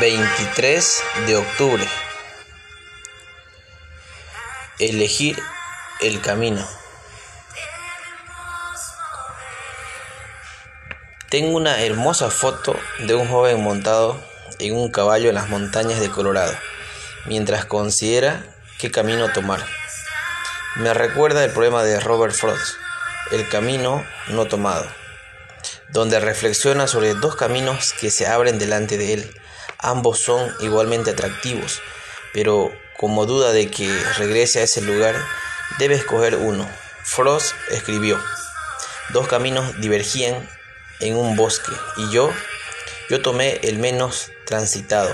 23 de octubre. Elegir el camino. Tengo una hermosa foto de un joven montado en un caballo en las montañas de Colorado, mientras considera qué camino tomar. Me recuerda el poema de Robert Frost, El camino no tomado, donde reflexiona sobre dos caminos que se abren delante de él Ambos son igualmente atractivos, pero como duda de que regrese a ese lugar, debe escoger uno. Frost escribió, dos caminos divergían en un bosque y yo, yo tomé el menos transitado.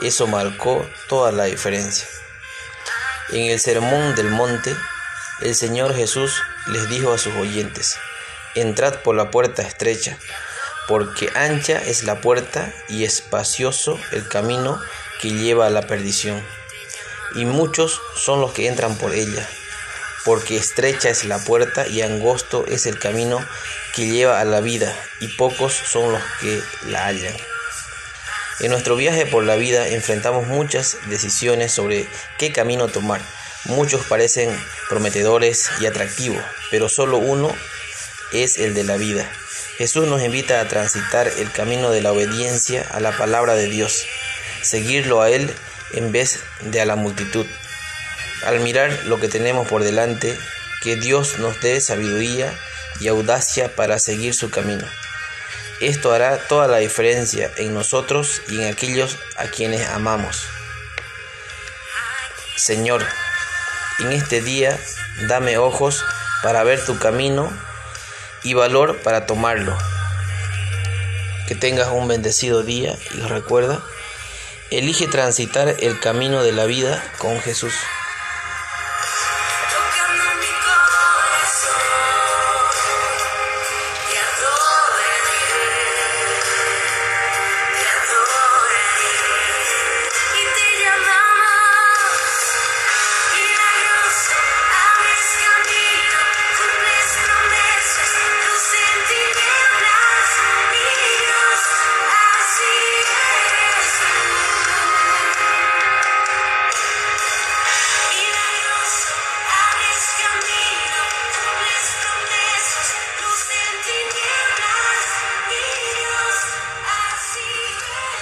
Eso marcó toda la diferencia. En el Sermón del Monte, el Señor Jesús les dijo a sus oyentes, entrad por la puerta estrecha, porque ancha es la puerta y espacioso el camino que lleva a la perdición, y muchos son los que entran por ella, porque estrecha es la puerta y angosto es el camino que lleva a la vida, y pocos son los que la hallan. En nuestro viaje por la vida enfrentamos muchas decisiones sobre qué camino tomar. Muchos parecen prometedores y atractivos, pero solo uno es el de la vida. Jesús nos invita a transitar el camino de la obediencia a la palabra de Dios, seguirlo a Él en vez de a la multitud. Al mirar lo que tenemos por delante, que Dios nos dé sabiduría y audacia para seguir su camino. Esto hará toda la diferencia en nosotros y en aquellos a quienes amamos. Señor, en este día dame ojos para ver tu camino y valor para tomarlo. Que tengas un bendecido día y recuerda, elige transitar el camino de la vida con Jesús.